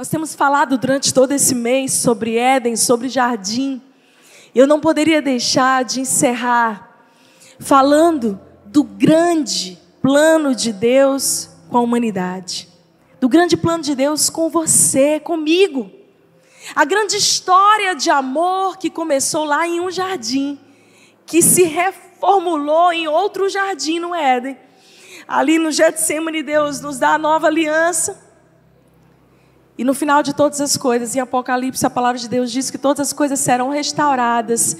Nós temos falado durante todo esse mês sobre Éden, sobre jardim. Eu não poderia deixar de encerrar falando do grande plano de Deus com a humanidade. Do grande plano de Deus com você, comigo. A grande história de amor que começou lá em um jardim, que se reformulou em outro jardim no Éden. Ali no Getsemane, Deus nos dá a nova aliança. E no final de todas as coisas, em Apocalipse, a palavra de Deus diz que todas as coisas serão restauradas.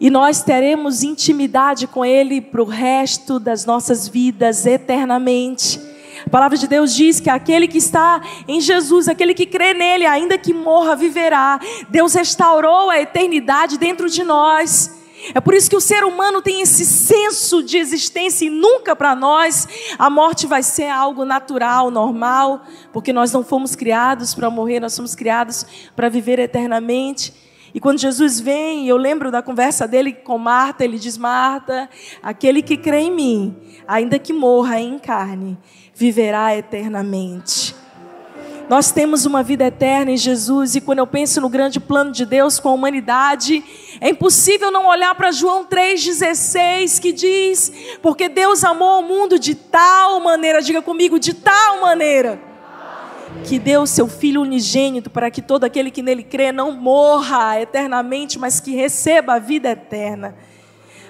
E nós teremos intimidade com Ele para o resto das nossas vidas eternamente. A palavra de Deus diz que aquele que está em Jesus, aquele que crê nele, ainda que morra, viverá. Deus restaurou a eternidade dentro de nós. É por isso que o ser humano tem esse senso de existência e nunca para nós a morte vai ser algo natural, normal, porque nós não fomos criados para morrer, nós somos criados para viver eternamente. E quando Jesus vem, eu lembro da conversa dele com Marta, ele diz: Marta, aquele que crê em mim, ainda que morra em carne, viverá eternamente. Nós temos uma vida eterna em Jesus, e quando eu penso no grande plano de Deus com a humanidade, é impossível não olhar para João 3,16 que diz: Porque Deus amou o mundo de tal maneira, diga comigo, de tal maneira, que deu seu Filho unigênito para que todo aquele que nele crê não morra eternamente, mas que receba a vida eterna.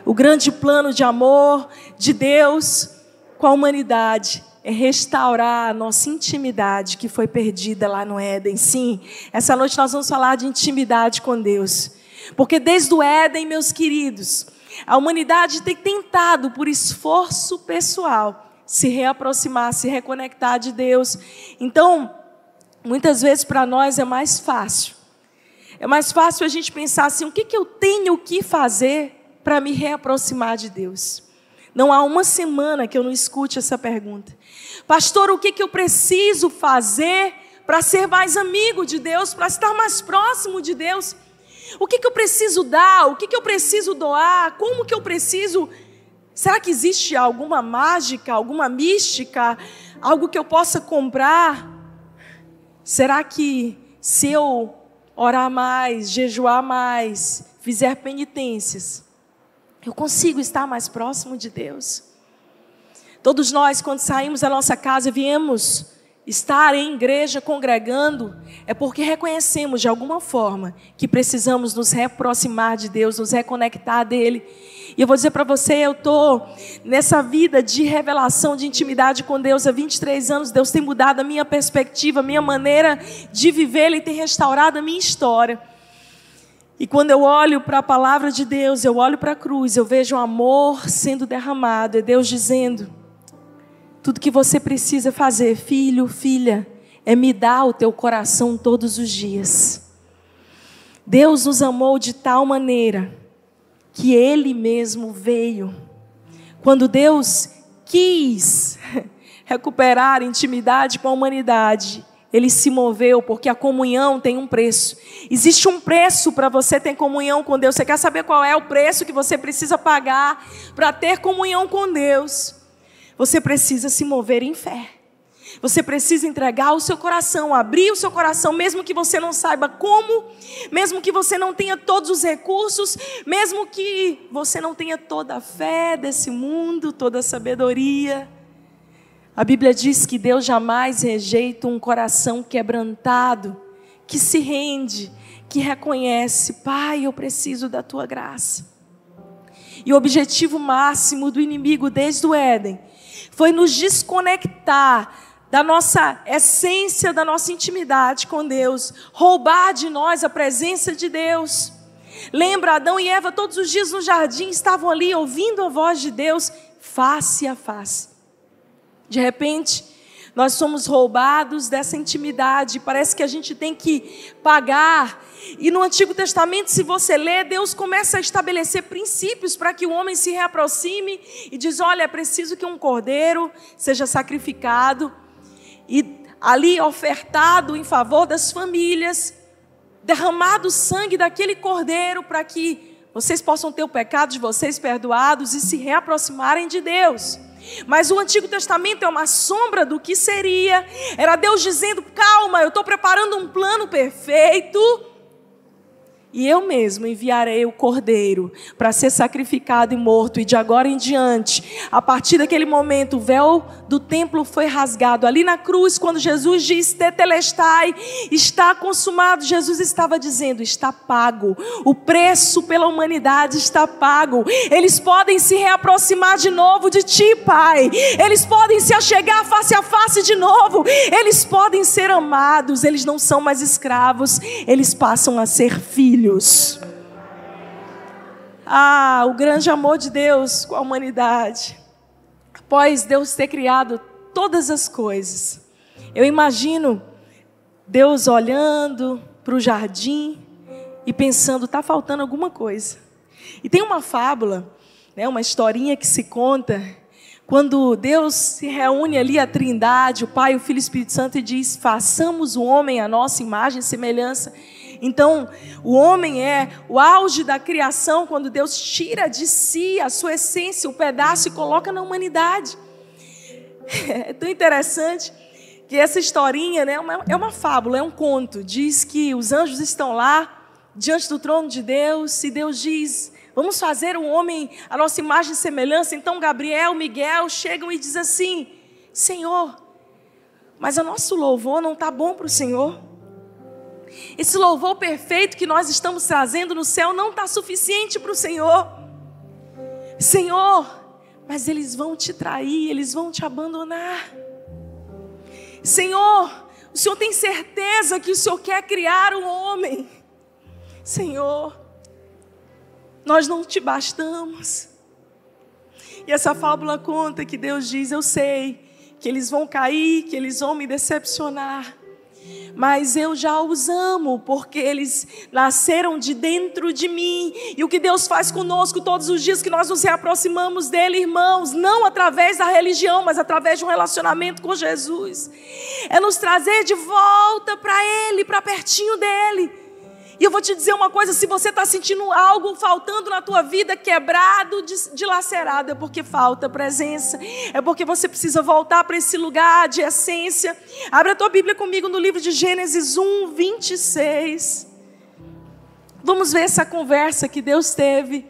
O grande plano de amor de Deus com a humanidade é restaurar a nossa intimidade que foi perdida lá no Éden. Sim, essa noite nós vamos falar de intimidade com Deus. Porque desde o Éden, meus queridos, a humanidade tem tentado, por esforço pessoal, se reaproximar, se reconectar de Deus. Então, muitas vezes para nós é mais fácil. É mais fácil a gente pensar assim: o que, que eu tenho que fazer para me reaproximar de Deus? Não há uma semana que eu não escute essa pergunta. Pastor, o que, que eu preciso fazer para ser mais amigo de Deus, para estar mais próximo de Deus? O que, que eu preciso dar? O que, que eu preciso doar? Como que eu preciso. Será que existe alguma mágica, alguma mística, algo que eu possa comprar? Será que se eu orar mais, jejuar mais, fizer penitências, eu consigo estar mais próximo de Deus. Todos nós, quando saímos da nossa casa e viemos estar em igreja congregando, é porque reconhecemos de alguma forma que precisamos nos reaproximar de Deus, nos reconectar dele. E eu vou dizer para você, eu estou nessa vida de revelação, de intimidade com Deus há 23 anos. Deus tem mudado a minha perspectiva, a minha maneira de viver, Ele tem restaurado a minha história. E quando eu olho para a palavra de Deus, eu olho para a cruz, eu vejo o amor sendo derramado, é Deus dizendo: tudo que você precisa fazer, filho, filha, é me dar o teu coração todos os dias. Deus nos amou de tal maneira que Ele mesmo veio. Quando Deus quis recuperar intimidade com a humanidade, ele se moveu porque a comunhão tem um preço. Existe um preço para você ter comunhão com Deus. Você quer saber qual é o preço que você precisa pagar para ter comunhão com Deus? Você precisa se mover em fé. Você precisa entregar o seu coração, abrir o seu coração, mesmo que você não saiba como, mesmo que você não tenha todos os recursos, mesmo que você não tenha toda a fé desse mundo, toda a sabedoria. A Bíblia diz que Deus jamais rejeita um coração quebrantado, que se rende, que reconhece: Pai, eu preciso da tua graça. E o objetivo máximo do inimigo desde o Éden foi nos desconectar da nossa essência, da nossa intimidade com Deus, roubar de nós a presença de Deus. Lembra, Adão e Eva todos os dias no jardim estavam ali ouvindo a voz de Deus face a face. De repente, nós somos roubados dessa intimidade, parece que a gente tem que pagar. E no Antigo Testamento, se você ler, Deus começa a estabelecer princípios para que o homem se reaproxime e diz: olha, é preciso que um cordeiro seja sacrificado e ali ofertado em favor das famílias, derramado o sangue daquele cordeiro para que vocês possam ter o pecado de vocês perdoados e se reaproximarem de Deus. Mas o Antigo Testamento é uma sombra do que seria. Era Deus dizendo: calma, eu estou preparando um plano perfeito e eu mesmo enviarei o cordeiro para ser sacrificado e morto. E de agora em diante, a partir daquele momento, o véu do templo foi rasgado. Ali na cruz, quando Jesus disse: Tetelestai, está consumado. Jesus estava dizendo: está pago. O preço pela humanidade está pago. Eles podem se reaproximar de novo de ti, Pai. Eles podem se achegar face a face de novo. Eles podem ser amados. Eles não são mais escravos. Eles passam a ser filhos filhos. Ah, o grande amor de Deus com a humanidade. Após Deus ter criado todas as coisas, eu imagino Deus olhando para o jardim e pensando: está faltando alguma coisa. E tem uma fábula, né, uma historinha que se conta quando Deus se reúne ali a Trindade, o Pai, o Filho e o Espírito Santo e diz: façamos o homem a nossa imagem e semelhança. Então, o homem é o auge da criação quando Deus tira de si a sua essência, o pedaço e coloca na humanidade. É tão interessante que essa historinha né, é uma fábula, é um conto. Diz que os anjos estão lá diante do trono de Deus e Deus diz: Vamos fazer o homem a nossa imagem e semelhança. Então Gabriel, Miguel chegam e diz assim: Senhor, mas o nosso louvor não está bom para o Senhor. Esse louvor perfeito que nós estamos trazendo no céu não está suficiente para o Senhor. Senhor, mas eles vão te trair, eles vão te abandonar. Senhor, o Senhor tem certeza que o Senhor quer criar um homem. Senhor, nós não te bastamos. E essa fábula conta que Deus diz: Eu sei que eles vão cair, que eles vão me decepcionar mas eu já os amo, porque eles nasceram de dentro de mim. E o que Deus faz conosco todos os dias que nós nos reaproximamos dele, irmãos, não através da religião, mas através de um relacionamento com Jesus, é nos trazer de volta para Ele, para pertinho dele. E eu vou te dizer uma coisa: se você está sentindo algo faltando na tua vida, quebrado, dilacerado, é porque falta presença, é porque você precisa voltar para esse lugar de essência. Abre a tua Bíblia comigo no livro de Gênesis 1, 26. Vamos ver essa conversa que Deus teve.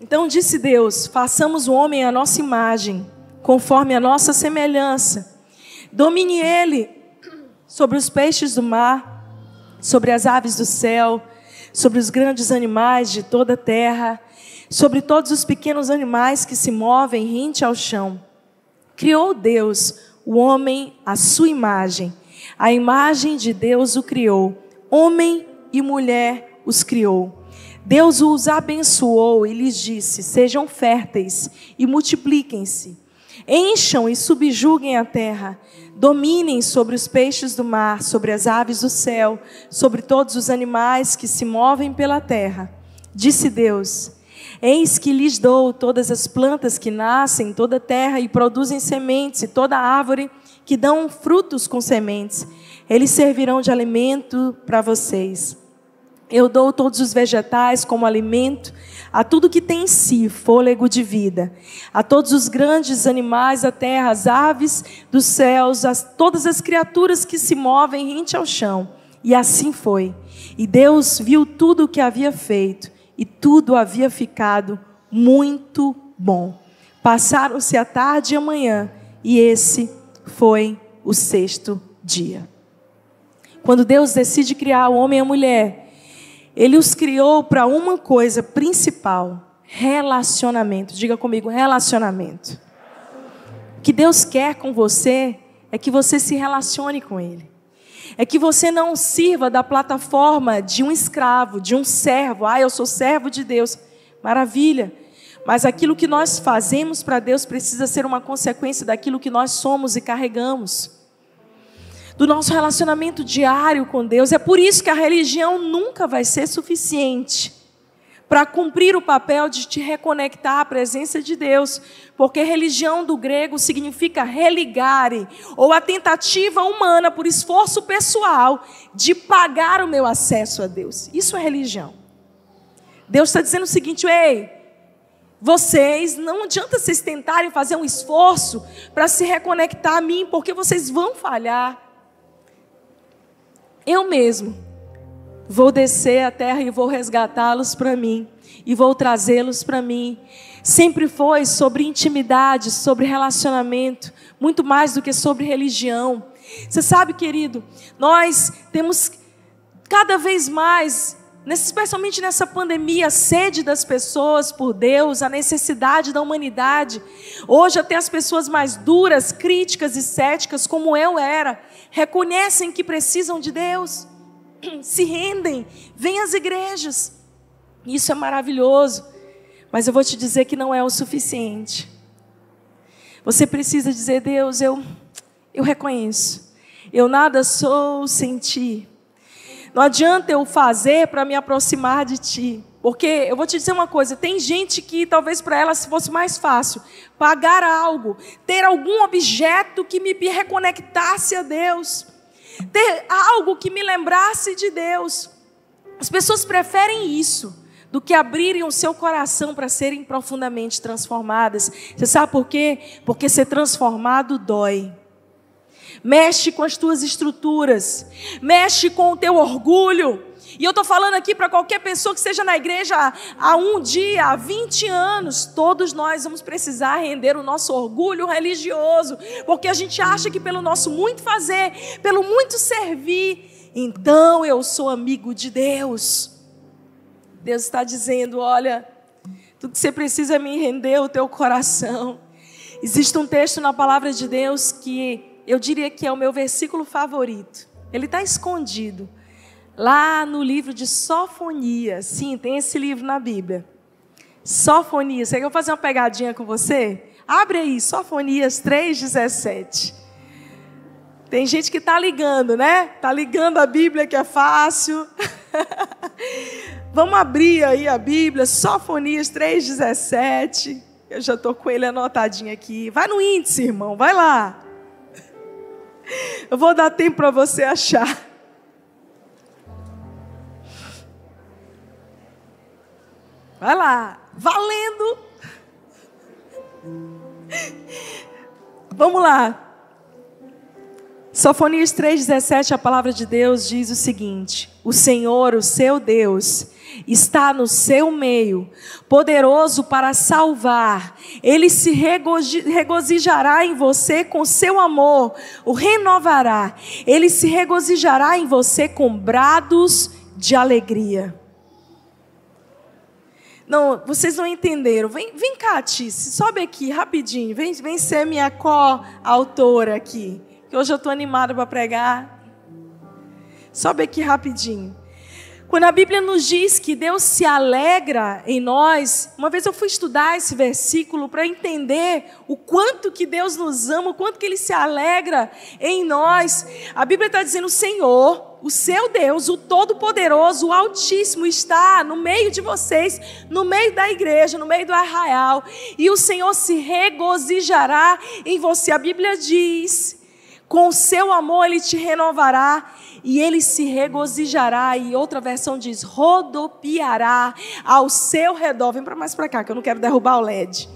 Então disse Deus: façamos o homem à nossa imagem, conforme a nossa semelhança Domine ele sobre os peixes do mar, sobre as aves do céu, sobre os grandes animais de toda a terra, sobre todos os pequenos animais que se movem rente ao chão. Criou Deus o homem à sua imagem. A imagem de Deus o criou. Homem e mulher os criou. Deus os abençoou e lhes disse: Sejam férteis e multipliquem-se. Encham e subjuguem a terra dominem sobre os peixes do mar, sobre as aves do céu, sobre todos os animais que se movem pela terra. Disse Deus: Eis que lhes dou todas as plantas que nascem em toda a terra e produzem sementes, e toda árvore que dão frutos com sementes. Eles servirão de alimento para vocês. Eu dou todos os vegetais como alimento a tudo que tem em si fôlego de vida, a todos os grandes animais da terra, as aves dos céus, as, todas as criaturas que se movem rente ao chão. E assim foi. E Deus viu tudo o que havia feito, e tudo havia ficado muito bom. Passaram-se a tarde e a manhã, e esse foi o sexto dia. Quando Deus decide criar o homem e a mulher, ele os criou para uma coisa principal: relacionamento. Diga comigo, relacionamento. O que Deus quer com você é que você se relacione com Ele. É que você não sirva da plataforma de um escravo, de um servo. Ah, eu sou servo de Deus. Maravilha. Mas aquilo que nós fazemos para Deus precisa ser uma consequência daquilo que nós somos e carregamos do nosso relacionamento diário com Deus. É por isso que a religião nunca vai ser suficiente para cumprir o papel de te reconectar à presença de Deus, porque religião do grego significa religare, ou a tentativa humana por esforço pessoal de pagar o meu acesso a Deus. Isso é religião. Deus está dizendo o seguinte: ei, vocês, não adianta vocês tentarem fazer um esforço para se reconectar a mim, porque vocês vão falhar. Eu mesmo vou descer a terra e vou resgatá-los para mim, e vou trazê-los para mim. Sempre foi sobre intimidade, sobre relacionamento, muito mais do que sobre religião. Você sabe, querido, nós temos cada vez mais especialmente nessa pandemia, a sede das pessoas por Deus, a necessidade da humanidade. Hoje, até as pessoas mais duras, críticas e céticas, como eu era, reconhecem que precisam de Deus, se rendem, vêm às igrejas. Isso é maravilhoso, mas eu vou te dizer que não é o suficiente. Você precisa dizer: Deus, eu, eu reconheço, eu nada sou sem ti. Não adianta eu fazer para me aproximar de ti. Porque eu vou te dizer uma coisa: tem gente que talvez para ela fosse mais fácil pagar algo, ter algum objeto que me reconectasse a Deus, ter algo que me lembrasse de Deus. As pessoas preferem isso do que abrirem o seu coração para serem profundamente transformadas. Você sabe por quê? Porque ser transformado dói mexe com as tuas estruturas, mexe com o teu orgulho. E eu estou falando aqui para qualquer pessoa que esteja na igreja há um dia, há 20 anos, todos nós vamos precisar render o nosso orgulho religioso, porque a gente acha que pelo nosso muito fazer, pelo muito servir, então eu sou amigo de Deus. Deus está dizendo: olha, tudo que você precisa é me render o teu coração. Existe um texto na palavra de Deus que eu diria que é o meu versículo favorito. Ele está escondido lá no livro de Sofonias. Sim, tem esse livro na Bíblia. Sofonias. Você quer fazer uma pegadinha com você? Abre aí, Sofonias 3,17. Tem gente que está ligando, né? Está ligando a Bíblia que é fácil. Vamos abrir aí a Bíblia, Sofonias 3,17. Eu já estou com ele anotadinho aqui. Vai no índice, irmão, vai lá. Eu vou dar tempo para você achar. Vai lá, valendo. Vamos lá. Sofonias 3,17, a palavra de Deus diz o seguinte: O Senhor, o seu Deus, está no seu meio, poderoso para salvar. Ele se regozijará em você com seu amor, o renovará. Ele se regozijará em você com brados de alegria. Não, vocês não entenderam. Vem, vem cá, Tice, sobe aqui rapidinho. Vem, vem ser minha co-autora aqui. Hoje eu estou animada para pregar. Sobe aqui rapidinho. Quando a Bíblia nos diz que Deus se alegra em nós, uma vez eu fui estudar esse versículo para entender o quanto que Deus nos ama, o quanto que Ele se alegra em nós. A Bíblia está dizendo: o Senhor, o seu Deus, o Todo-Poderoso, o Altíssimo, está no meio de vocês, no meio da igreja, no meio do arraial, e o Senhor se regozijará em você. A Bíblia diz com o seu amor ele te renovará e ele se regozijará. E outra versão diz: rodopiará ao seu redor. Vem para mais para cá, que eu não quero derrubar o LED.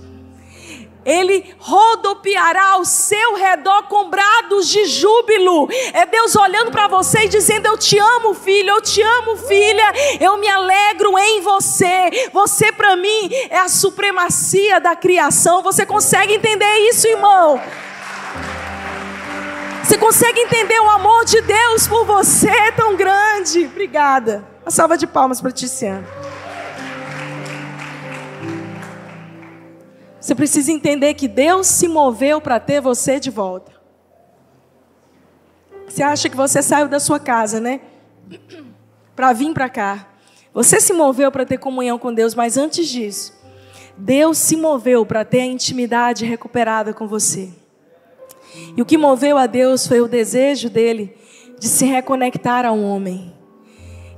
Ele rodopiará ao seu redor com brados de júbilo. É Deus olhando para você e dizendo: Eu te amo, filho, eu te amo, filha. Eu me alegro em você. Você, para mim, é a supremacia da criação. Você consegue entender isso, irmão? Você consegue entender o amor de Deus por você é tão grande? Obrigada. Uma salva de palmas para Tiziana. Você precisa entender que Deus se moveu para ter você de volta. Você acha que você saiu da sua casa, né? Para vir para cá. Você se moveu para ter comunhão com Deus, mas antes disso, Deus se moveu para ter a intimidade recuperada com você. E o que moveu a Deus foi o desejo dele de se reconectar ao homem,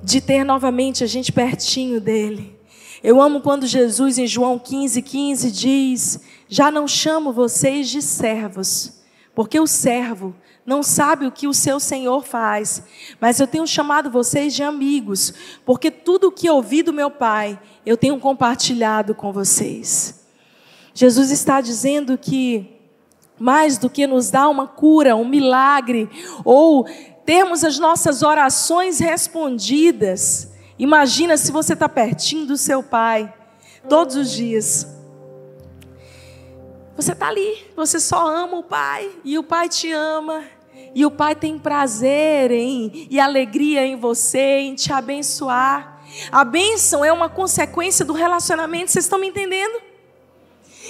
de ter novamente a gente pertinho dele. Eu amo quando Jesus, em João 15, 15, diz: Já não chamo vocês de servos, porque o servo não sabe o que o seu Senhor faz, mas eu tenho chamado vocês de amigos, porque tudo o que ouvi do meu Pai, eu tenho compartilhado com vocês. Jesus está dizendo que mais do que nos dar uma cura, um milagre, ou termos as nossas orações respondidas, imagina se você está pertinho do seu Pai, todos os dias. Você está ali, você só ama o Pai, e o Pai te ama, e o Pai tem prazer em, e alegria em você, em te abençoar. A bênção é uma consequência do relacionamento, vocês estão me entendendo?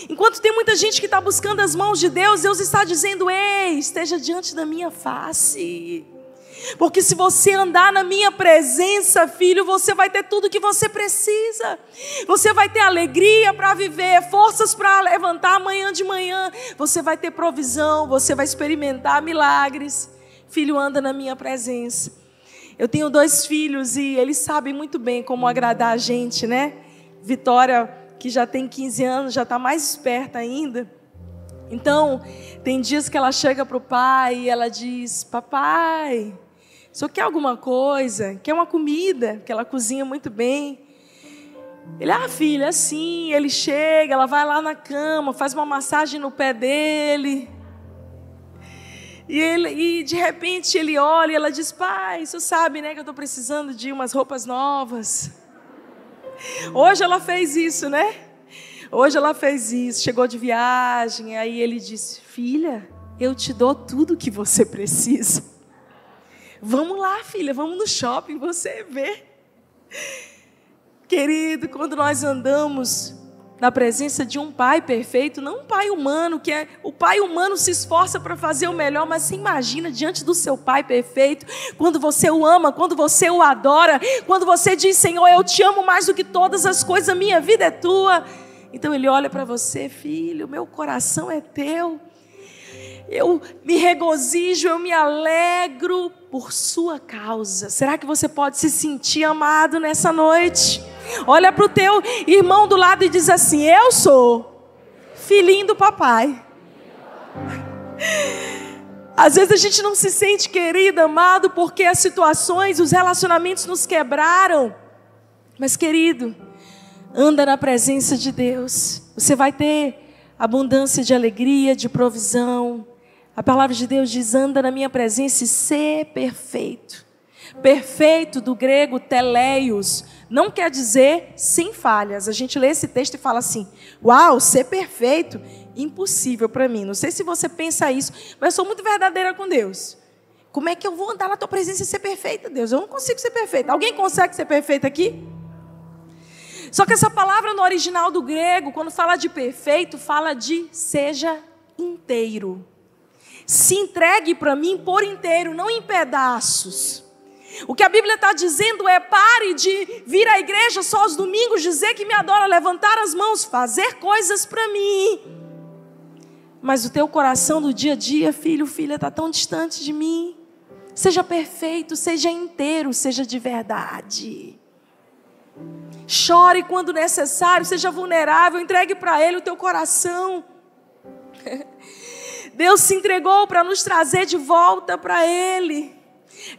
Enquanto tem muita gente que está buscando as mãos de Deus, Deus está dizendo: Ei, esteja diante da minha face. Porque se você andar na minha presença, filho, você vai ter tudo que você precisa. Você vai ter alegria para viver, forças para levantar amanhã de manhã. Você vai ter provisão, você vai experimentar milagres. Filho, anda na minha presença. Eu tenho dois filhos e eles sabem muito bem como agradar a gente, né? Vitória que já tem 15 anos, já está mais esperta ainda. Então, tem dias que ela chega para o pai e ela diz: Papai, só quer alguma coisa? Quer uma comida? Que ela cozinha muito bem. Ele, ah, filha, assim. Ele chega, ela vai lá na cama, faz uma massagem no pé dele. E, ele, e de repente ele olha e ela diz: Pai, você sabe, né, que eu estou precisando de umas roupas novas. Hoje ela fez isso, né? Hoje ela fez isso, chegou de viagem, aí ele disse: Filha, eu te dou tudo que você precisa. Vamos lá, filha, vamos no shopping, você vê. Querido, quando nós andamos na presença de um pai perfeito, não um pai humano, que é o pai humano se esforça para fazer o melhor, mas se imagina diante do seu pai perfeito, quando você o ama, quando você o adora, quando você diz, Senhor, eu te amo mais do que todas as coisas, minha vida é tua. Então ele olha para você, filho, meu coração é teu. Eu me regozijo, eu me alegro por sua causa. Será que você pode se sentir amado nessa noite? Olha para o teu irmão do lado e diz assim: Eu sou filhinho do papai. Às vezes a gente não se sente querido, amado, porque as situações, os relacionamentos nos quebraram. Mas, querido, anda na presença de Deus. Você vai ter abundância de alegria, de provisão. A palavra de Deus diz: anda na minha presença e ser perfeito. Perfeito do grego teleios não quer dizer sem falhas. A gente lê esse texto e fala assim: Uau, ser perfeito, impossível para mim. Não sei se você pensa isso, mas eu sou muito verdadeira com Deus. Como é que eu vou andar na tua presença e ser perfeita, Deus? Eu não consigo ser perfeita. Alguém consegue ser perfeita aqui? Só que essa palavra no original do grego, quando fala de perfeito, fala de seja inteiro. Se entregue para mim por inteiro, não em pedaços. O que a Bíblia está dizendo é: pare de vir à igreja só aos domingos, dizer que me adora, levantar as mãos, fazer coisas para mim. Mas o teu coração do dia a dia, filho, filha, está tão distante de mim. Seja perfeito, seja inteiro, seja de verdade. Chore quando necessário, seja vulnerável, entregue para Ele o teu coração. Deus se entregou para nos trazer de volta para Ele.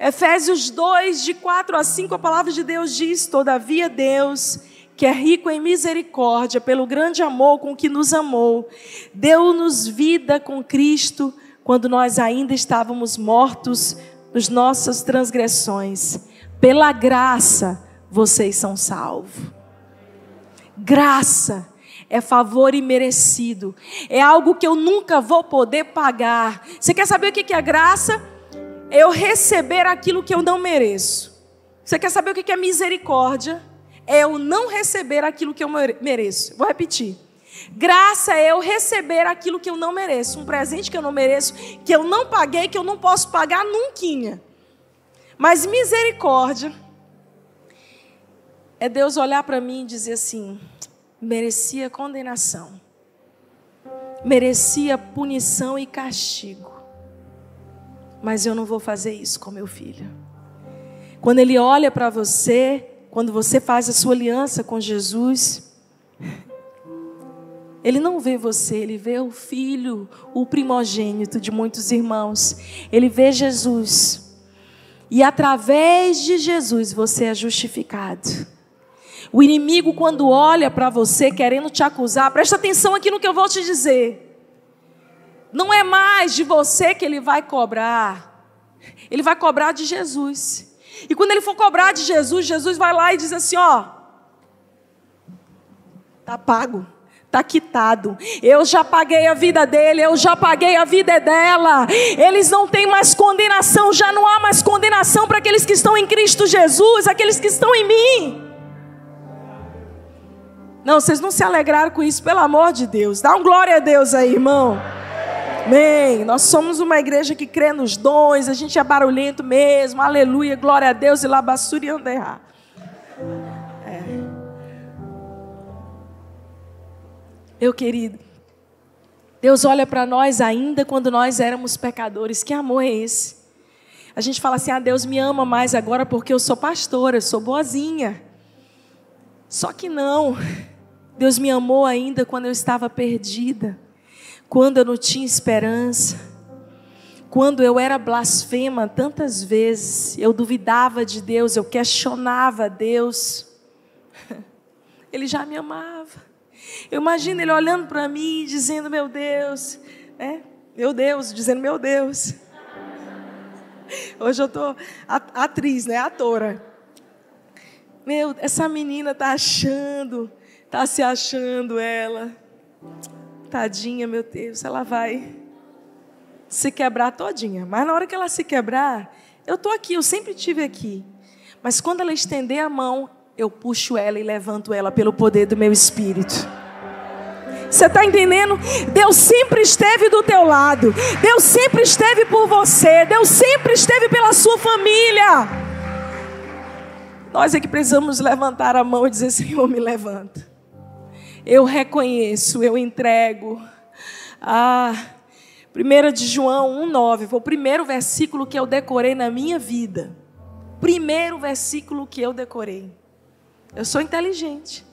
Efésios 2, de 4 a 5, a palavra de Deus diz: Todavia Deus, que é rico em misericórdia, pelo grande amor com que nos amou, deu-nos vida com Cristo quando nós ainda estávamos mortos nos nossas transgressões. Pela graça, vocês são salvos. Graça é favor imerecido, é algo que eu nunca vou poder pagar. Você quer saber o que é graça? Eu receber aquilo que eu não mereço. Você quer saber o que é misericórdia? É eu não receber aquilo que eu mereço. Vou repetir. Graça é eu receber aquilo que eu não mereço, um presente que eu não mereço, que eu não paguei, que eu não posso pagar nunca. Mas misericórdia é Deus olhar para mim e dizer assim: merecia condenação, merecia punição e castigo mas eu não vou fazer isso com meu filho. Quando ele olha para você, quando você faz a sua aliança com Jesus, Ele não vê você, ele vê o filho, o primogênito de muitos irmãos. Ele vê Jesus. E através de Jesus você é justificado. O inimigo, quando olha para você querendo te acusar, presta atenção aqui no que eu vou te dizer. Não é mais de você que ele vai cobrar, ele vai cobrar de Jesus. E quando ele for cobrar de Jesus, Jesus vai lá e diz assim: Ó, tá pago está quitado. Eu já paguei a vida dele, eu já paguei a vida dela. Eles não têm mais condenação, já não há mais condenação para aqueles que estão em Cristo Jesus, aqueles que estão em mim. Não, vocês não se alegraram com isso, pelo amor de Deus. Dá um glória a Deus aí, irmão. Amém. Nós somos uma igreja que crê nos dons, a gente é barulhento mesmo. Aleluia, glória a Deus e labassuri anderrar. Meu querido, Deus olha para nós ainda quando nós éramos pecadores. Que amor é esse? A gente fala assim: ah, Deus me ama mais agora porque eu sou pastora, eu sou boazinha. Só que não. Deus me amou ainda quando eu estava perdida, quando eu não tinha esperança, quando eu era blasfema tantas vezes, eu duvidava de Deus, eu questionava Deus. Ele já me amava. Eu imagino ele olhando para mim, dizendo: Meu Deus, é, meu Deus, dizendo: Meu Deus. Hoje eu estou atriz, né? Atora. Meu, essa menina tá achando, tá se achando ela. Tadinha, meu Deus, ela vai se quebrar todinha. Mas na hora que ela se quebrar, eu tô aqui, eu sempre tive aqui. Mas quando ela estender a mão, eu puxo ela e levanto ela pelo poder do meu espírito. Você está entendendo? Deus sempre esteve do teu lado. Deus sempre esteve por você. Deus sempre esteve pela sua família. Nós é que precisamos levantar a mão e dizer: Senhor, me levanta. Eu reconheço, eu entrego. Ah, 1 de João 1,9 foi o primeiro versículo que eu decorei na minha vida. Primeiro versículo que eu decorei. Eu sou inteligente.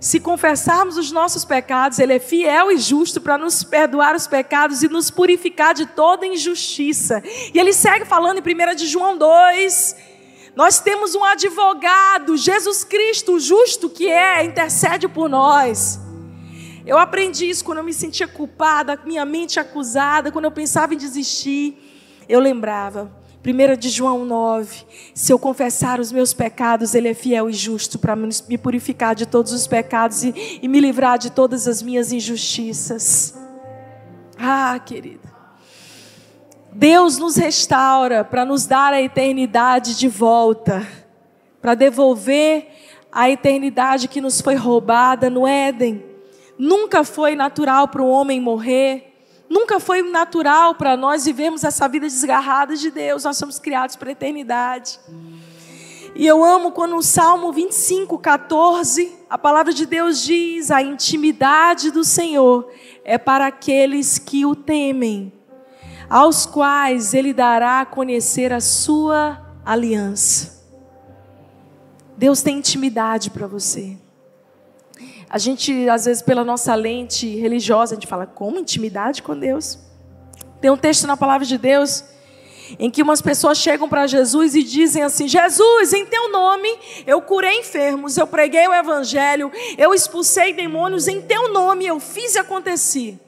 Se confessarmos os nossos pecados, Ele é fiel e justo para nos perdoar os pecados e nos purificar de toda injustiça. E Ele segue falando em 1 de João 2. Nós temos um advogado, Jesus Cristo, justo que é, intercede por nós. Eu aprendi isso quando eu me sentia culpada, minha mente acusada, quando eu pensava em desistir. Eu lembrava, 1 de João 9. Se eu confessar os meus pecados, Ele é fiel e justo para me purificar de todos os pecados e, e me livrar de todas as minhas injustiças. Ah, querido. Deus nos restaura para nos dar a eternidade de volta, para devolver a eternidade que nos foi roubada no Éden. Nunca foi natural para o homem morrer. Nunca foi natural para nós vivermos essa vida desgarrada de Deus. Nós somos criados para a eternidade. E eu amo quando no Salmo 25, 14, a palavra de Deus diz: a intimidade do Senhor é para aqueles que o temem, aos quais Ele dará a conhecer a sua aliança. Deus tem intimidade para você. A gente, às vezes, pela nossa lente religiosa, a gente fala, como intimidade com Deus? Tem um texto na palavra de Deus em que umas pessoas chegam para Jesus e dizem assim: Jesus, em teu nome eu curei enfermos, eu preguei o evangelho, eu expulsei demônios, em teu nome eu fiz e aconteci.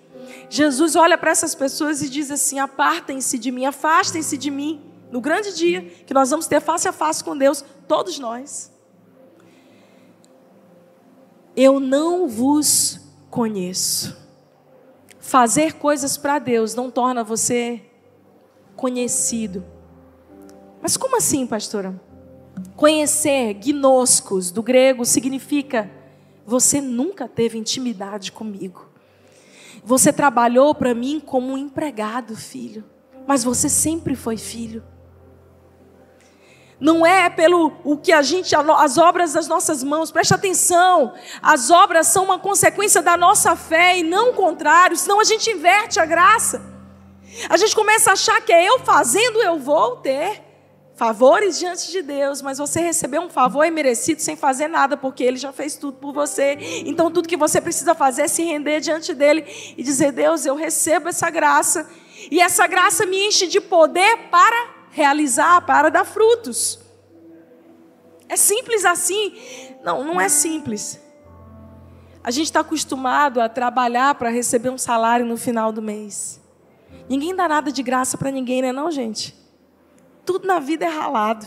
Jesus olha para essas pessoas e diz assim: apartem-se de mim, afastem-se de mim, no grande dia que nós vamos ter face a face com Deus, todos nós eu não vos conheço. Fazer coisas para Deus não torna você conhecido. Mas como assim, pastora? Conhecer, gnoscos, do grego, significa você nunca teve intimidade comigo. Você trabalhou para mim como um empregado, filho. Mas você sempre foi filho não é pelo o que a gente, as obras das nossas mãos, preste atenção, as obras são uma consequência da nossa fé e não o contrário, senão a gente inverte a graça. A gente começa a achar que é eu fazendo, eu vou ter. Favores diante de Deus, mas você recebeu um favor imerecido sem fazer nada, porque Ele já fez tudo por você. Então, tudo que você precisa fazer é se render diante dEle e dizer: Deus, eu recebo essa graça, e essa graça me enche de poder para realizar, para dar frutos. É simples assim? Não, não é simples. A gente está acostumado a trabalhar para receber um salário no final do mês. Ninguém dá nada de graça para ninguém, né, não, gente? Tudo na vida é ralado.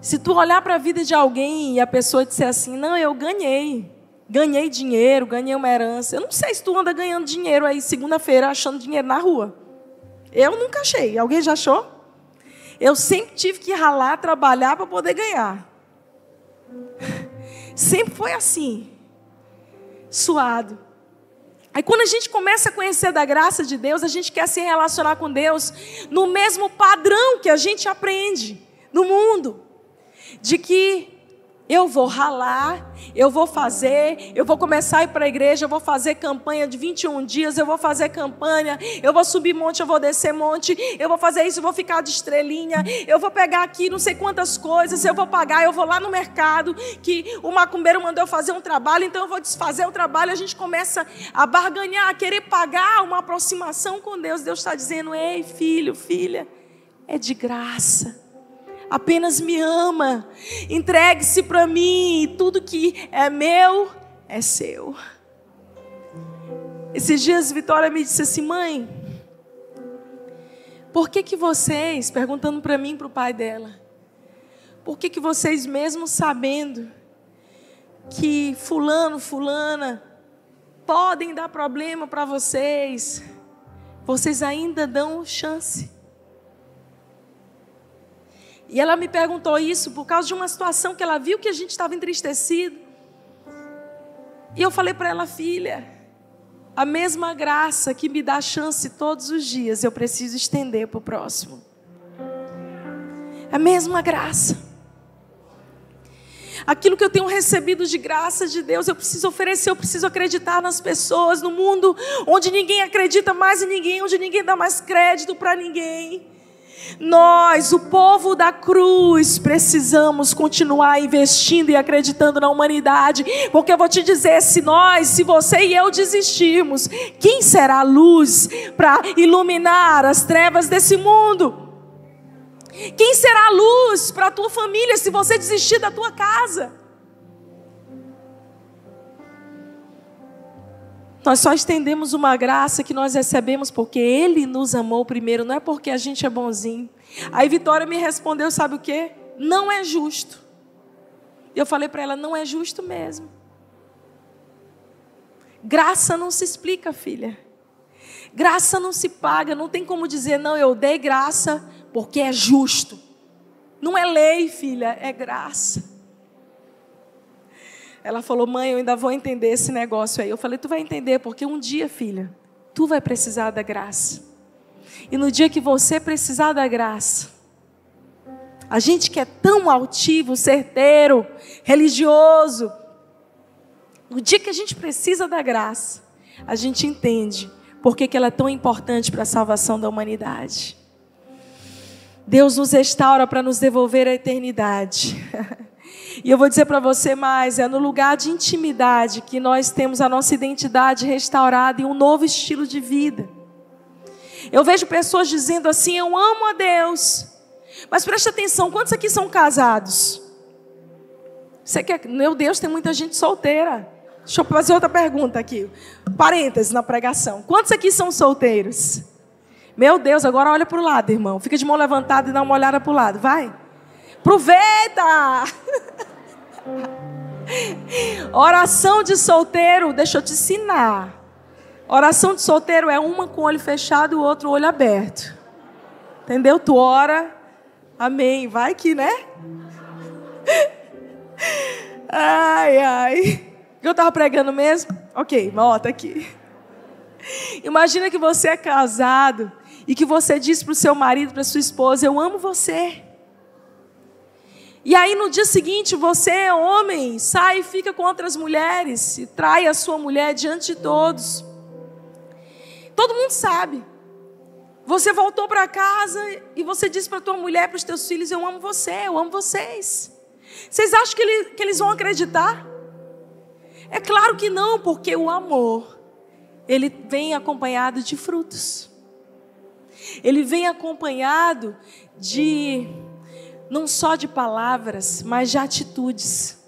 Se tu olhar para a vida de alguém e a pessoa disser assim, não, eu ganhei, ganhei dinheiro, ganhei uma herança. Eu não sei se tu anda ganhando dinheiro aí segunda-feira achando dinheiro na rua. Eu nunca achei. Alguém já achou? Eu sempre tive que ralar, trabalhar para poder ganhar. Sempre foi assim. Suado. Aí quando a gente começa a conhecer da graça de Deus, a gente quer se relacionar com Deus no mesmo padrão que a gente aprende no mundo, de que eu vou ralar, eu vou fazer, eu vou começar a ir para a igreja, eu vou fazer campanha de 21 dias, eu vou fazer campanha, eu vou subir monte, eu vou descer monte, eu vou fazer isso, eu vou ficar de estrelinha, eu vou pegar aqui não sei quantas coisas, eu vou pagar, eu vou lá no mercado, que o macumbeiro mandou eu fazer um trabalho, então eu vou desfazer o trabalho, a gente começa a barganhar, a querer pagar uma aproximação com Deus. Deus está dizendo, ei filho, filha, é de graça apenas me ama. Entregue-se para mim, tudo que é meu é seu. Esses dias Vitória me disse assim, mãe, por que que vocês, perguntando para mim, para o pai dela, por que que vocês mesmo sabendo que fulano, fulana podem dar problema para vocês, vocês ainda dão chance? E ela me perguntou isso por causa de uma situação que ela viu que a gente estava entristecido. E eu falei para ela, filha, a mesma graça que me dá chance todos os dias, eu preciso estender para o próximo. A mesma graça. Aquilo que eu tenho recebido de graça de Deus, eu preciso oferecer, eu preciso acreditar nas pessoas, no mundo onde ninguém acredita mais em ninguém, onde ninguém dá mais crédito para ninguém. Nós, o povo da cruz, precisamos continuar investindo e acreditando na humanidade, porque eu vou te dizer: se nós, se você e eu desistirmos, quem será a luz para iluminar as trevas desse mundo? Quem será a luz para a tua família se você desistir da tua casa? Nós só estendemos uma graça que nós recebemos porque Ele nos amou primeiro, não é porque a gente é bonzinho. Aí Vitória me respondeu: sabe o que? Não é justo. Eu falei para ela: não é justo mesmo. Graça não se explica, filha. Graça não se paga, não tem como dizer, não, eu dei graça porque é justo. Não é lei, filha, é graça. Ela falou: Mãe, eu ainda vou entender esse negócio aí. Eu falei: Tu vai entender, porque um dia, filha, tu vai precisar da graça. E no dia que você precisar da graça, a gente que é tão altivo, certeiro, religioso, no dia que a gente precisa da graça, a gente entende por que ela é tão importante para a salvação da humanidade. Deus nos restaura para nos devolver a eternidade. E eu vou dizer para você mais: é no lugar de intimidade que nós temos a nossa identidade restaurada e um novo estilo de vida. Eu vejo pessoas dizendo assim: eu amo a Deus. Mas preste atenção: quantos aqui são casados? Você quer, meu Deus, tem muita gente solteira. Deixa eu fazer outra pergunta aqui. Parênteses na pregação. Quantos aqui são solteiros? Meu Deus, agora olha para o lado, irmão. Fica de mão levantada e dá uma olhada para o lado. Vai. Aproveita! Oração de solteiro, deixa eu te ensinar. Oração de solteiro é uma com o olho fechado e o outro olho aberto. Entendeu? Tu ora, amém. Vai que, né? Ai, ai. Eu estava pregando mesmo? Ok, volta aqui. Imagina que você é casado e que você diz para o seu marido, para sua esposa: Eu amo você. E aí no dia seguinte você, homem, sai e fica com outras mulheres e trai a sua mulher diante de todos. Todo mundo sabe. Você voltou para casa e você disse para tua mulher, para os teus filhos: Eu amo você, eu amo vocês. Vocês acham que, ele, que eles vão acreditar? É claro que não, porque o amor, ele vem acompanhado de frutos. Ele vem acompanhado de, não só de palavras, mas de atitudes.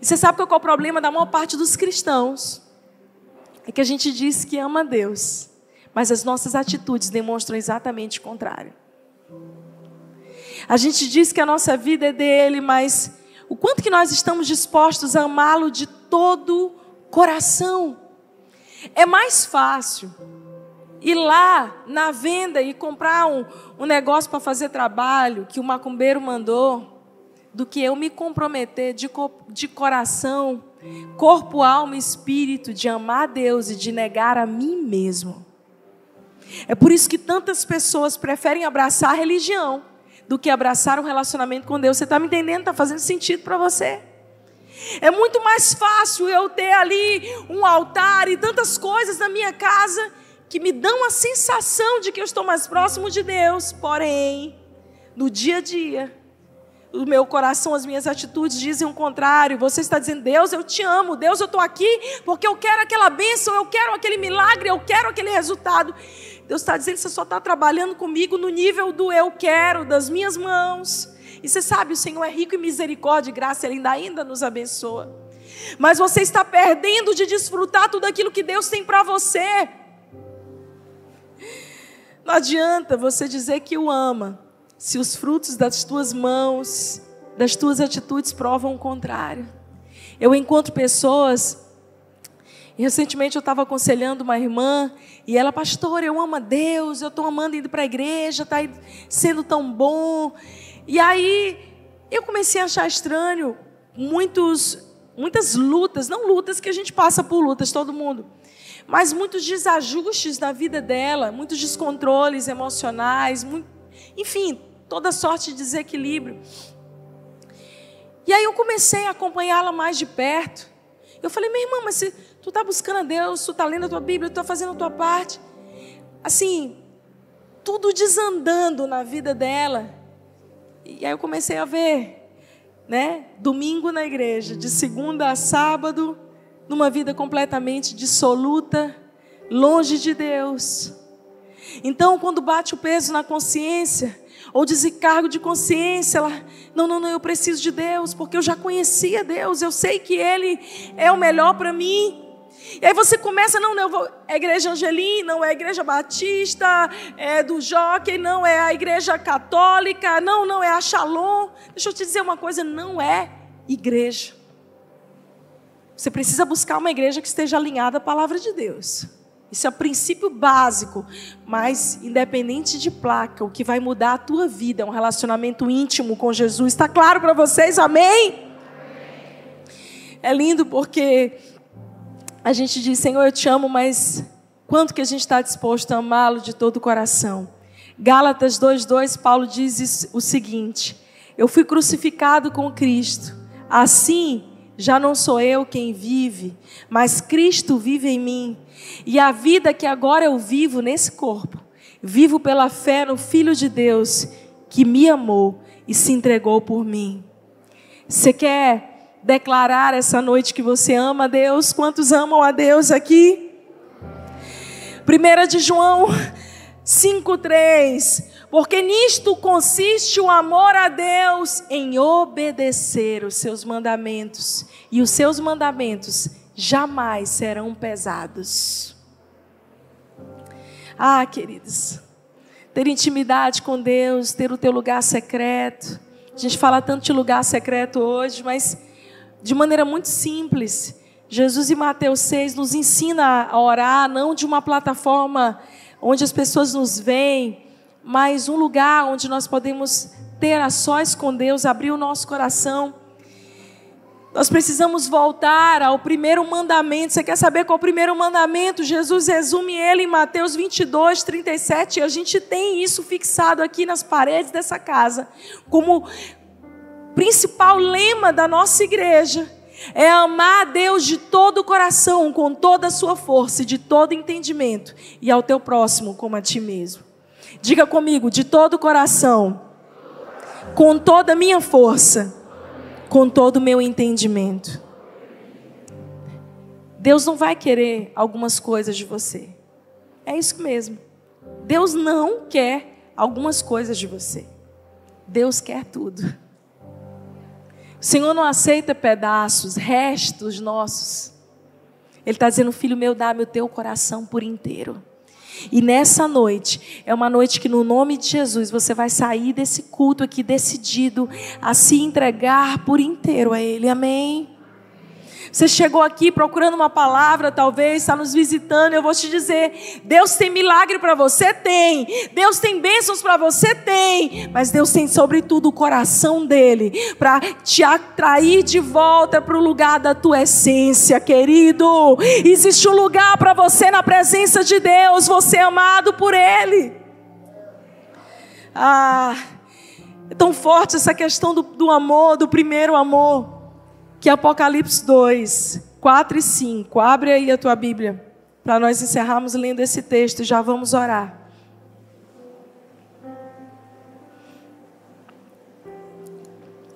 E você sabe qual é o problema da maior parte dos cristãos? É que a gente diz que ama Deus, mas as nossas atitudes demonstram exatamente o contrário. A gente diz que a nossa vida é dele, mas o quanto que nós estamos dispostos a amá-lo de todo coração. É mais fácil ir lá na venda e comprar um, um negócio para fazer trabalho que o macumbeiro mandou, do que eu me comprometer de, de coração, corpo, alma e espírito, de amar a Deus e de negar a mim mesmo. É por isso que tantas pessoas preferem abraçar a religião do que abraçar um relacionamento com Deus. Você está me entendendo? Está fazendo sentido para você? É muito mais fácil eu ter ali um altar e tantas coisas na minha casa que me dão a sensação de que eu estou mais próximo de Deus. Porém, no dia a dia, o meu coração, as minhas atitudes dizem o contrário. Você está dizendo, Deus, eu te amo. Deus, eu estou aqui porque eu quero aquela bênção, eu quero aquele milagre, eu quero aquele resultado. Deus está dizendo, você só está trabalhando comigo no nível do eu quero, das minhas mãos. E você sabe, o Senhor é rico em misericórdia e graça, Ele ainda, ainda nos abençoa. Mas você está perdendo de desfrutar tudo aquilo que Deus tem para você. Não adianta você dizer que o ama, se os frutos das tuas mãos, das tuas atitudes provam o contrário. Eu encontro pessoas. Recentemente eu estava aconselhando uma irmã e ela, pastor, eu amo a Deus, eu estou amando indo para a igreja, está sendo tão bom. E aí eu comecei a achar estranho muitos, muitas lutas, não lutas que a gente passa por lutas, todo mundo, mas muitos desajustes na vida dela, muitos descontroles emocionais, muito, enfim, toda sorte de desequilíbrio. E aí eu comecei a acompanhá-la mais de perto. Eu falei, minha irmã, mas se tu está buscando a Deus, tu está lendo a tua Bíblia, tu está fazendo a tua parte, assim, tudo desandando na vida dela. E aí eu comecei a ver, né? Domingo na igreja, de segunda a sábado, numa vida completamente dissoluta, longe de Deus. Então, quando bate o peso na consciência, ou desencargo de consciência, ela, não, não, não, eu preciso de Deus, porque eu já conhecia Deus, eu sei que Ele é o melhor para mim. E aí você começa, não, não, é a igreja angelina, não é a igreja batista, é do jockey, não é a igreja católica, não, não é a Shalom. Deixa eu te dizer uma coisa, não é igreja. Você precisa buscar uma igreja que esteja alinhada à palavra de Deus. Isso é o princípio básico, mas independente de placa, o que vai mudar a tua vida é um relacionamento íntimo com Jesus. Está claro para vocês? Amém? É lindo porque a gente diz, Senhor, eu te amo, mas quanto que a gente está disposto a amá-lo de todo o coração? Gálatas 2,2, Paulo diz o seguinte: Eu fui crucificado com Cristo, assim já não sou eu quem vive, mas Cristo vive em mim. E a vida que agora eu vivo nesse corpo, vivo pela fé no Filho de Deus, que me amou e se entregou por mim. Você quer declarar essa noite que você ama a Deus. Quantos amam a Deus aqui? 1 de João 5,3. Porque nisto consiste o amor a Deus em obedecer os seus mandamentos, e os seus mandamentos jamais serão pesados. Ah, queridos, ter intimidade com Deus, ter o teu lugar secreto. A gente fala tanto de lugar secreto hoje, mas de maneira muito simples. Jesus em Mateus 6 nos ensina a orar não de uma plataforma onde as pessoas nos veem, mas um lugar onde nós podemos ter a sós com Deus, abrir o nosso coração. Nós precisamos voltar ao primeiro mandamento. Você quer saber qual é o primeiro mandamento? Jesus resume ele em Mateus 22, 37. E a gente tem isso fixado aqui nas paredes dessa casa, como principal lema da nossa igreja é amar a Deus de todo o coração, com toda a sua força e de todo entendimento, e ao teu próximo como a ti mesmo. Diga comigo, de todo o coração, com toda a minha força, com todo o meu entendimento. Deus não vai querer algumas coisas de você. É isso mesmo. Deus não quer algumas coisas de você. Deus quer tudo. O Senhor não aceita pedaços, restos nossos. Ele está dizendo, filho meu, dá-me o teu coração por inteiro. E nessa noite, é uma noite que, no nome de Jesus, você vai sair desse culto aqui decidido a se entregar por inteiro a Ele. Amém? Você chegou aqui procurando uma palavra, talvez, está nos visitando. Eu vou te dizer: Deus tem milagre para você? Tem. Deus tem bênçãos para você? Tem. Mas Deus tem, sobretudo, o coração dele para te atrair de volta para o lugar da tua essência, querido. Existe um lugar para você na presença de Deus. Você é amado por Ele. Ah, é tão forte essa questão do, do amor, do primeiro amor que Apocalipse 2, 4 e 5. Abre aí a tua Bíblia para nós encerrarmos lendo esse texto e já vamos orar.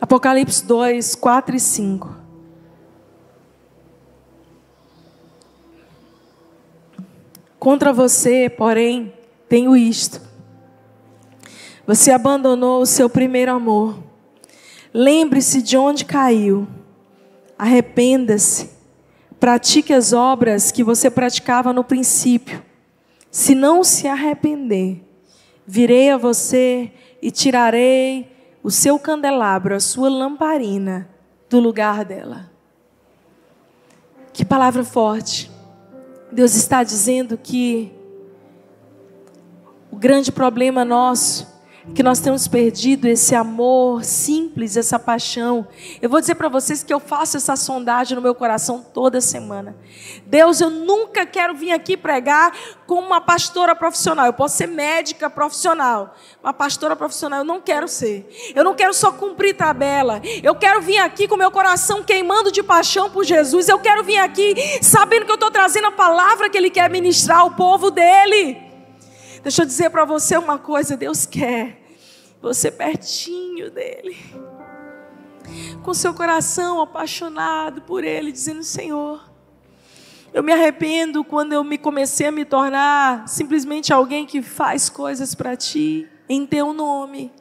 Apocalipse 2, 4 e 5. Contra você, porém, tenho isto. Você abandonou o seu primeiro amor. Lembre-se de onde caiu Arrependa-se. Pratique as obras que você praticava no princípio. Se não se arrepender, virei a você e tirarei o seu candelabro, a sua lamparina, do lugar dela. Que palavra forte. Deus está dizendo que o grande problema nosso que nós temos perdido esse amor simples, essa paixão. Eu vou dizer para vocês que eu faço essa sondagem no meu coração toda semana. Deus, eu nunca quero vir aqui pregar como uma pastora profissional. Eu posso ser médica profissional, uma pastora profissional eu não quero ser. Eu não quero só cumprir tabela. Eu quero vir aqui com meu coração queimando de paixão por Jesus. Eu quero vir aqui sabendo que eu estou trazendo a palavra que Ele quer ministrar ao povo dele. Deixa eu dizer para você uma coisa: Deus quer você pertinho dEle, com seu coração apaixonado por Ele, dizendo: Senhor, eu me arrependo quando eu me comecei a me tornar simplesmente alguém que faz coisas para Ti, em Teu nome.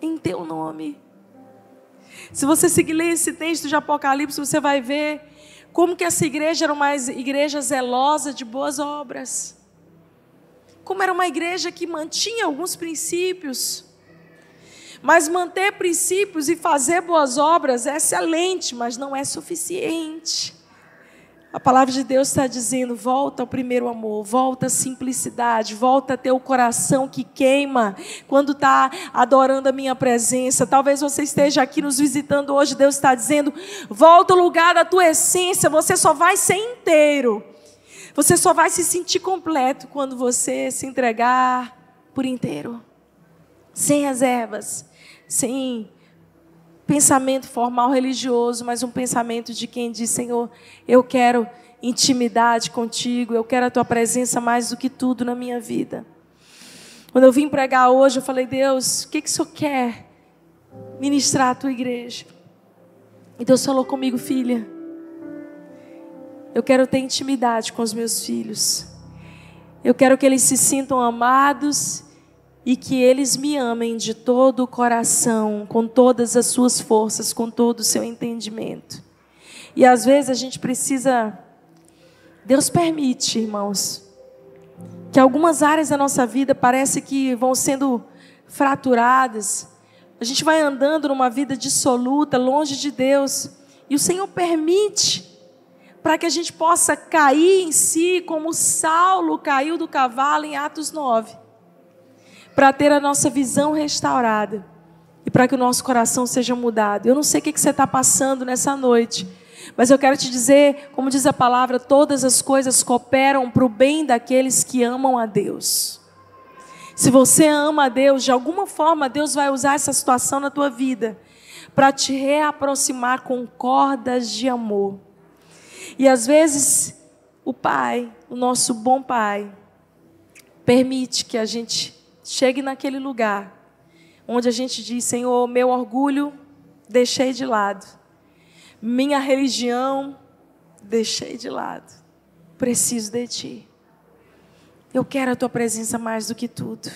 Em Teu nome. Se você seguir ler esse texto de Apocalipse, você vai ver como que essa igreja era uma igreja zelosa de boas obras como era uma igreja que mantinha alguns princípios. Mas manter princípios e fazer boas obras é excelente, mas não é suficiente. A palavra de Deus está dizendo: volta ao primeiro amor, volta à simplicidade, volta a ter o coração que queima quando está adorando a minha presença. Talvez você esteja aqui nos visitando hoje, Deus está dizendo: volta ao lugar da tua essência, você só vai ser inteiro você só vai se sentir completo quando você se entregar por inteiro. Sem reservas, sem pensamento formal religioso, mas um pensamento de quem diz: Senhor, eu quero intimidade contigo, eu quero a tua presença mais do que tudo na minha vida. Quando eu vim pregar hoje, eu falei: Deus, o que, que o Senhor quer ministrar à tua igreja? E Deus falou comigo, filha. Eu quero ter intimidade com os meus filhos. Eu quero que eles se sintam amados e que eles me amem de todo o coração, com todas as suas forças, com todo o seu entendimento. E às vezes a gente precisa. Deus permite, irmãos, que algumas áreas da nossa vida parece que vão sendo fraturadas. A gente vai andando numa vida dissoluta, longe de Deus, e o Senhor permite para que a gente possa cair em si, como Saulo caiu do cavalo em Atos 9, para ter a nossa visão restaurada e para que o nosso coração seja mudado. Eu não sei o que você está passando nessa noite, mas eu quero te dizer, como diz a palavra, todas as coisas cooperam para o bem daqueles que amam a Deus. Se você ama a Deus, de alguma forma Deus vai usar essa situação na tua vida para te reaproximar com cordas de amor. E às vezes, o Pai, o nosso bom Pai, Permite que a gente chegue naquele lugar onde a gente diz: Senhor, meu orgulho deixei de lado, minha religião deixei de lado, preciso de Ti. Eu quero a Tua presença mais do que tudo.